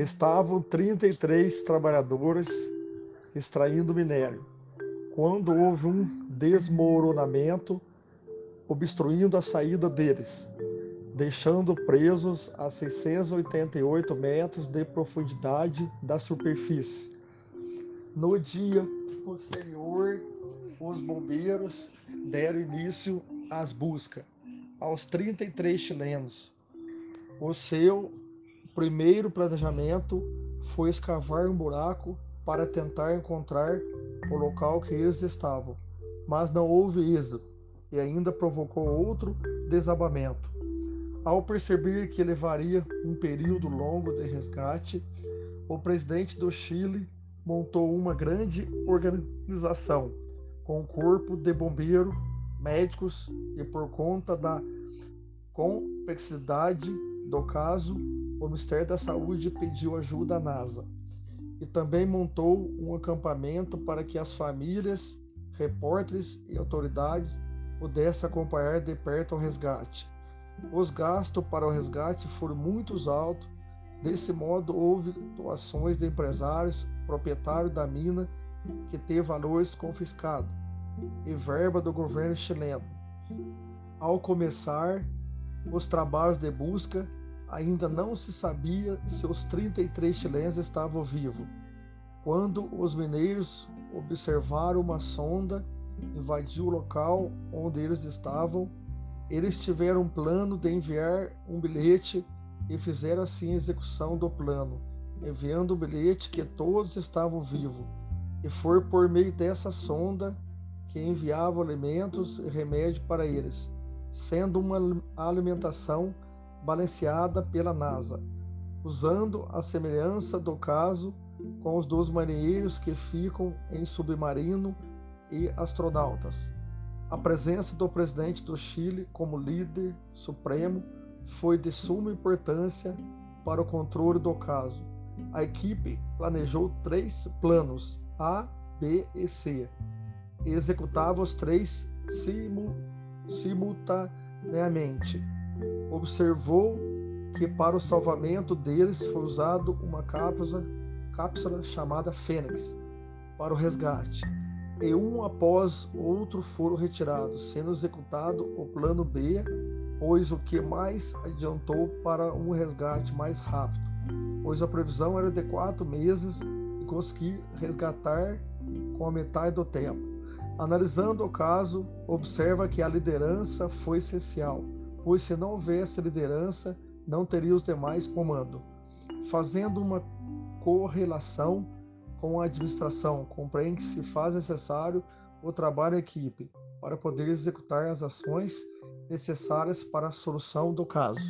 Estavam 33 trabalhadores extraindo minério, quando houve um desmoronamento obstruindo a saída deles, deixando presos a 688 metros de profundidade da superfície. No dia posterior, os bombeiros deram início às buscas aos 33 chilenos. O seu primeiro planejamento foi escavar um buraco para tentar encontrar o local que eles estavam, mas não houve êxito e ainda provocou outro desabamento. Ao perceber que levaria um período longo de resgate, o presidente do Chile montou uma grande organização com corpo de bombeiro, médicos e por conta da complexidade do caso, o Ministério da Saúde pediu ajuda à NASA e também montou um acampamento para que as famílias, repórteres e autoridades pudessem acompanhar de perto o resgate. Os gastos para o resgate foram muito altos. Desse modo, houve doações de empresários, proprietários da mina, que teve valores confiscados, e verba do governo chileno. Ao começar os trabalhos de busca, ainda não se sabia se os 33 chilenos estavam vivos. Quando os mineiros observaram uma sonda invadir o local onde eles estavam, eles tiveram um plano de enviar um bilhete e fizeram assim a execução do plano, enviando o bilhete que todos estavam vivos. E foi por meio dessa sonda que enviava alimentos e remédio para eles, sendo uma alimentação balanceada pela NASA, usando a semelhança do caso com os dos marinheiros que ficam em submarino e astronautas. A presença do presidente do Chile como líder supremo foi de suma importância para o controle do caso. A equipe planejou três planos A, B e C e executava os três simultaneamente observou que para o salvamento deles foi usado uma cápsula, cápsula chamada Fênix para o resgate, e um após outro foram retirados, sendo executado o plano B, pois o que mais adiantou para um resgate mais rápido, pois a previsão era de quatro meses e conseguir resgatar com a metade do tempo. Analisando o caso, observa que a liderança foi essencial pois se não houvesse liderança, não teria os demais comando. Fazendo uma correlação com a administração, compreende que se faz necessário o trabalho em equipe para poder executar as ações necessárias para a solução do caso.